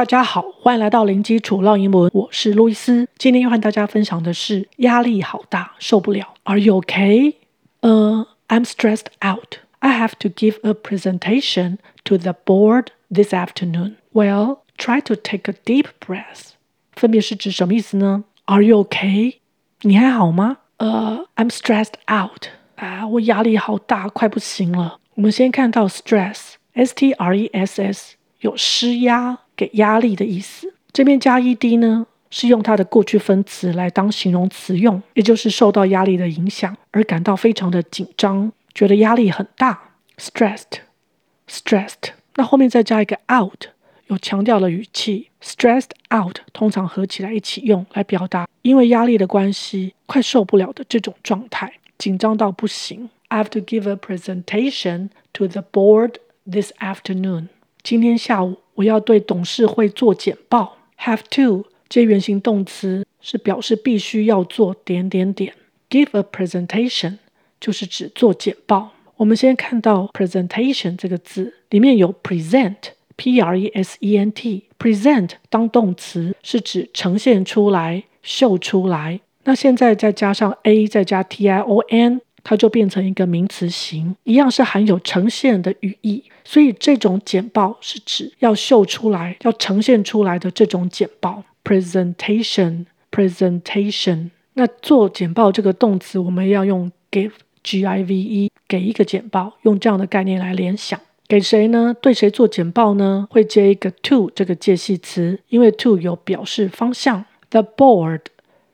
大家好，欢迎来到零基础绕英文，我是路易斯。今天要和大家分享的是压力好大，受不了。Are you okay? 呃、uh,，I'm stressed out. I have to give a presentation to the board this afternoon. Well, try to take a deep breath. 分别是指什么意思呢？Are you okay? 你还好吗？呃、uh,，I'm stressed out. 啊，我压力好大，快不行了。我们先看到 stress，S-T-R-E-S-S，有施压。 给压力的意思，这边加 ed 呢，是用它的过去分词来当形容词用，也就是受到压力的影响而感到非常的紧张，觉得压力很大，stressed，stressed。那后面再加一个 out，有强调的语气，stressed out 通常合起来一起用来表达因为压力的关系快受不了的这种状态，紧张到不行。I have to give a presentation to the board this afternoon。今天下午。我要对董事会做简报。Have to 接原形动词是表示必须要做点点点。Give a presentation 就是指做简报。我们先看到 presentation 这个字，里面有 present，P-R-E-S-E-N-T。present 当动词是指呈现出来、秀出来。那现在再加上 a，再加 T-I-O-N。它就变成一个名词形，一样是含有呈现的语义，所以这种简报是指要秀出来、要呈现出来的这种简报。presentation，presentation。那做简报这个动词，我们要用 give，G-I-V-E，给一个简报，用这样的概念来联想。给谁呢？对谁做简报呢？会接一个 to 这个介系词，因为 to 有表示方向。The board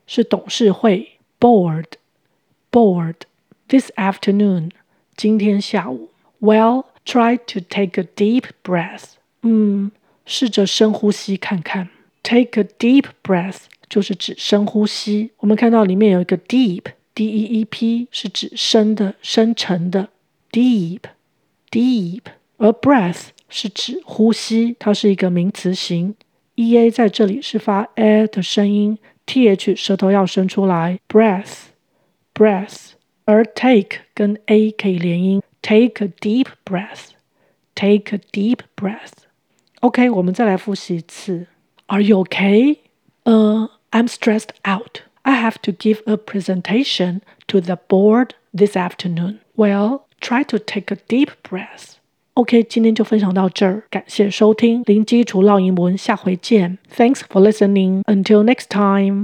是董事会，board，board。This afternoon，今天下午。Well, try to take a deep breath。嗯，试着深呼吸看看。Take a deep breath 就是指深呼吸。我们看到里面有一个 deep，D-E-E-P 是指深的、深沉的。Deep，deep。而 breath 是指呼吸，它是一个名词形。E-A 在这里是发 a 的声音，T-H 舌头要伸出来。Breath，breath。而 take 跟 a 可以连音，take a deep breath，take a deep breath。OK，我们再来复习一次。Are you okay? 呃、uh,，I'm stressed out. I have to give a presentation to the board this afternoon. Well, try to take a deep breath. OK，今天就分享到这儿，感谢收听零基础绕英文，下回见。Thanks for listening. Until next time.